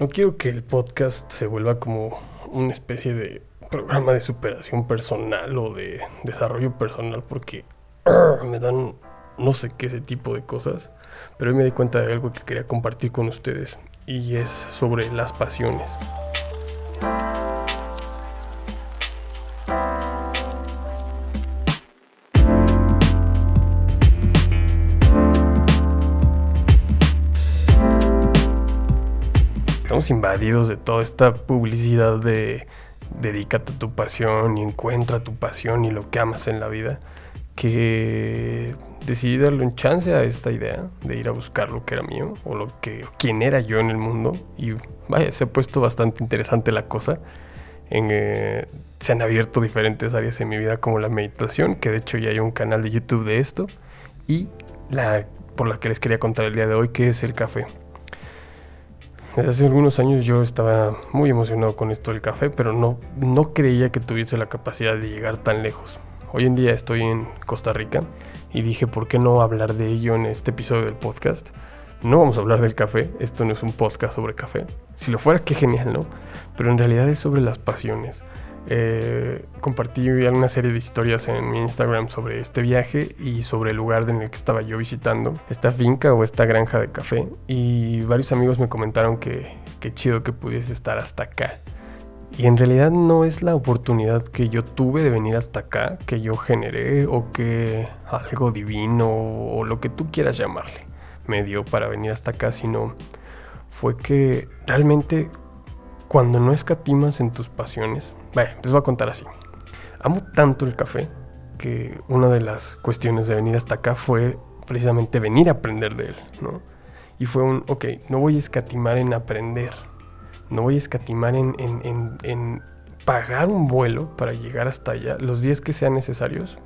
No quiero que el podcast se vuelva como una especie de programa de superación personal o de desarrollo personal porque me dan no sé qué ese tipo de cosas. Pero hoy me di cuenta de algo que quería compartir con ustedes y es sobre las pasiones. Invadidos de toda esta publicidad de dedícate a tu pasión y encuentra tu pasión y lo que amas en la vida, que decidí darle un chance a esta idea de ir a buscar lo que era mío o lo que quién era yo en el mundo y vaya, se ha puesto bastante interesante la cosa. Eh, se han abierto diferentes áreas en mi vida como la meditación, que de hecho ya hay un canal de YouTube de esto, y la por la que les quería contar el día de hoy, que es el café. Desde hace algunos años yo estaba muy emocionado con esto del café, pero no, no creía que tuviese la capacidad de llegar tan lejos. Hoy en día estoy en Costa Rica y dije, ¿por qué no hablar de ello en este episodio del podcast? No vamos a hablar del café, esto no es un podcast sobre café. Si lo fuera, qué genial, ¿no? Pero en realidad es sobre las pasiones. Eh, compartí una serie de historias en mi Instagram sobre este viaje y sobre el lugar en el que estaba yo visitando, esta finca o esta granja de café. Y varios amigos me comentaron que qué chido que pudiese estar hasta acá. Y en realidad no es la oportunidad que yo tuve de venir hasta acá, que yo generé o que algo divino o lo que tú quieras llamarle me dio para venir hasta acá, sino fue que realmente cuando no escatimas en tus pasiones, vaya, les voy a contar así. Amo tanto el café que una de las cuestiones de venir hasta acá fue precisamente venir a aprender de él, ¿no? Y fue un, ok, no voy a escatimar en aprender, no voy a escatimar en, en, en, pagar un vuelo para llegar hasta allá, los días que sean necesarios.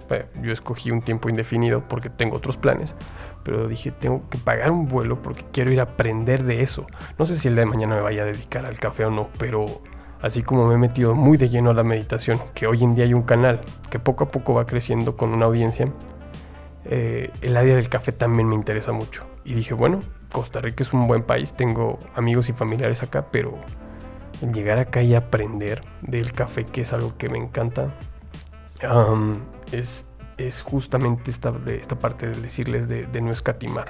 yo escogí un tiempo indefinido porque tengo otros planes, pero dije, tengo que pagar un vuelo porque quiero ir a aprender de eso. No sé si el día de mañana me vaya a dedicar al café o no, pero así como me he metido muy de lleno a la meditación, que hoy en día hay un canal que poco a poco va creciendo con una audiencia, eh, el área del café también me interesa mucho. Y dije, bueno, Costa Rica es un buen país, tengo amigos y familiares acá, pero llegar acá y aprender del café, que es algo que me encanta, es, es justamente esta, de, esta parte de decirles de, de no escatimar.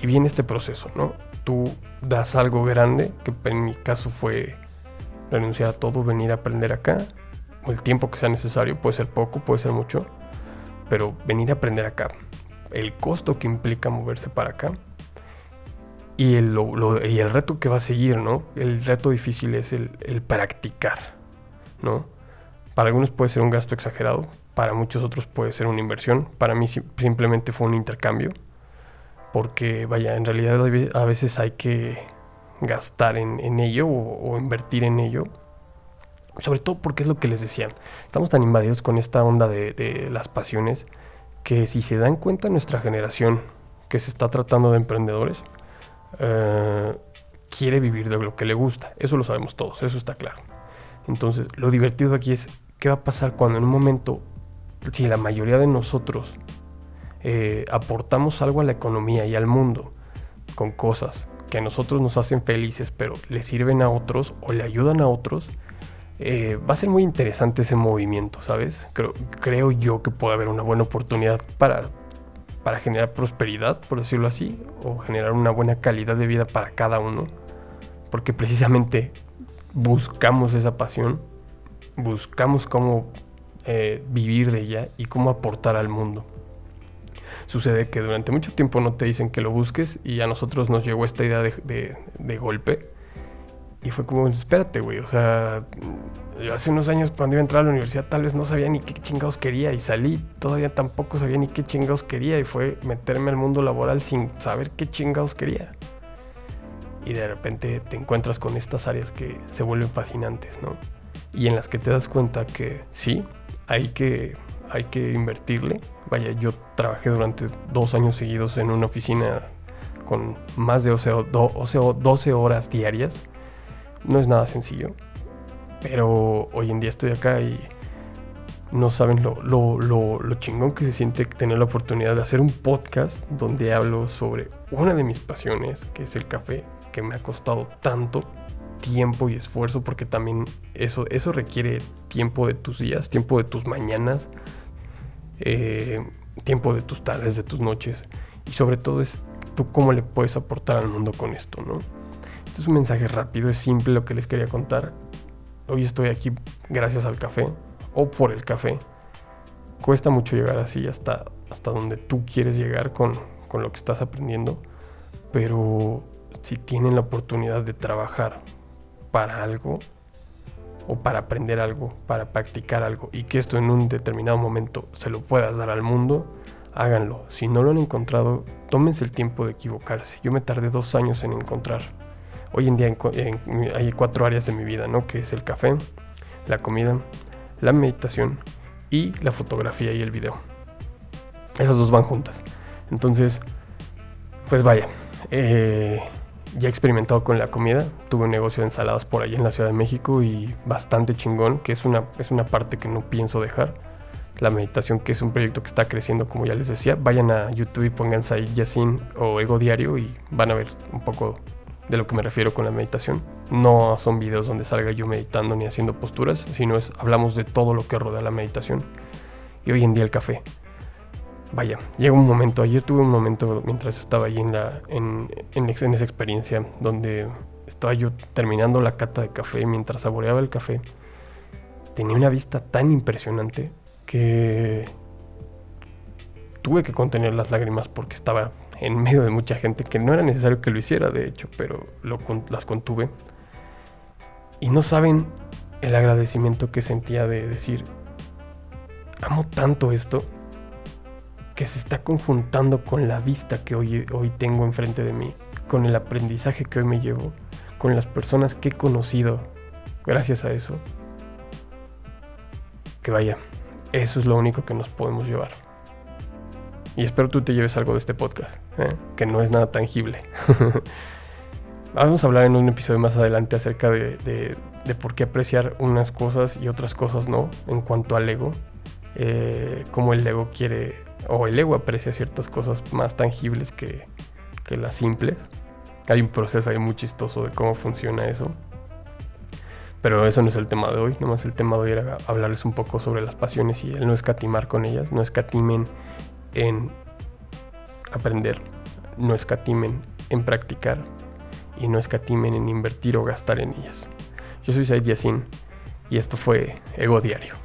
Y viene este proceso, ¿no? Tú das algo grande, que en mi caso fue renunciar a todo, venir a aprender acá, o el tiempo que sea necesario, puede ser poco, puede ser mucho, pero venir a aprender acá, el costo que implica moverse para acá y el, y el reto que va a seguir, ¿no? El reto difícil es el, el practicar, ¿no? Para algunos puede ser un gasto exagerado, para muchos otros puede ser una inversión, para mí simplemente fue un intercambio, porque vaya, en realidad a veces hay que gastar en, ello o, invertir en ello. Sobre todo porque es lo que les decía. Estamos tan invadidos con esta onda de, las pasiones que si se dan cuenta nuestra generación que se está tratando de emprendedores, eh, quiere vivir de lo que le gusta. Eso lo sabemos todos, eso está claro. Entonces, lo divertido aquí es qué va a pasar cuando en un momento, si la mayoría de nosotros eh, aportamos algo a la economía y al mundo con cosas que a nosotros nos hacen felices, pero le sirven a otros o le ayudan a otros, eh, va a ser muy interesante ese movimiento, ¿sabes? Creo, creo yo que puede haber una buena oportunidad para, para generar prosperidad, por decirlo así, o generar una buena calidad de vida para cada uno, porque precisamente buscamos esa pasión, buscamos cómo eh, vivir de ella y cómo aportar al mundo sucede que durante mucho tiempo no te dicen que lo busques y a nosotros nos llegó esta idea de, golpe. Y fue como, espérate, güey, o sea, hace unos años cuando iba a entrar a la universidad tal vez no sabía ni qué chingados quería y salí, todavía tampoco sabía ni qué chingados quería y fue meterme al mundo laboral sin saber qué chingados quería. Y de repente te encuentras con estas áreas que se vuelven fascinantes, ¿no? Y en las que te das cuenta que sí, hay que hay que invertirle. Vaya, yo trabajé durante dos años seguidos en una oficina con más de 12, horas diarias. No es nada sencillo. Pero hoy en día estoy acá y no saben lo, lo, lo, chingón que se siente tener la oportunidad de hacer un podcast donde hablo sobre una de mis pasiones, que es el café, que me ha costado tanto tiempo y esfuerzo, porque también eso, eso requiere tiempo de tus días, tiempo de tus mañanas, eh, tiempo de tus tardes, de tus noches. Y sobre todo es tú cómo le puedes aportar al mundo con esto, ¿no? Este es un mensaje rápido, es simple lo que les quería contar. Hoy estoy aquí gracias al café o por el café. Cuesta mucho llegar así hasta, hasta donde tú quieres llegar con, con lo que estás aprendiendo, pero si tienen la oportunidad de trabajar para algo o para aprender algo, para practicar algo y que esto en un determinado momento se lo puedas dar al mundo, háganlo. Si no lo han encontrado, tómense el tiempo de equivocarse. Yo me tardé dos años en encontrar. Hoy en día hay cuatro áreas de mi vida, ¿no? Que es el café, la comida, la meditación y la fotografía y el video. Esas dos van juntas. Entonces, pues vaya. Eh, ya he experimentado con la comida. Tuve un negocio de ensaladas por ahí en la Ciudad de México y bastante chingón, que es una, es una parte que no pienso dejar. La meditación, que es un proyecto que está creciendo, como ya les decía. Vayan a YouTube y pónganse ahí Yasin o Ego Diario y van a ver un poco de lo que me refiero con la meditación. No son videos donde salga yo meditando ni haciendo posturas, sino es hablamos de todo lo que rodea la meditación. Y hoy en día el café vaya, llega un momento, ayer tuve un momento mientras estaba ahí en, la, en, en, esa experiencia donde estaba yo terminando la cata de café mientras saboreaba el café. Tenía una vista tan impresionante que tuve que contener las lágrimas porque estaba en medio de mucha gente que no era necesario que lo hiciera, de hecho, pero las contuve. Y no saben el agradecimiento que sentía de decir, amo tanto esto que se está conjuntando con la vista que hoy tengo enfrente de mí, con el aprendizaje que hoy me llevo, con las personas que he conocido gracias a eso. Que vaya, eso es lo único que nos podemos llevar. Y espero tú te lleves algo de este podcast, ¿eh? que no es nada tangible. Vamos a hablar en un episodio más adelante acerca de, por qué apreciar unas cosas y otras cosas no, en cuanto al ego. Eh, cómo el ego quiere o el ego aprecia ciertas cosas más tangibles que, las simples. Hay un proceso ahí muy chistoso de cómo funciona eso. Pero eso no es el tema de hoy, nomás el tema de hoy era hablarles un poco sobre las pasiones y el no escatimar con ellas, no escatimen en aprender, no escatimen en practicar y no escatimen en invertir o gastar en ellas. Yo soy Said Yassin y esto fue Ego Diario.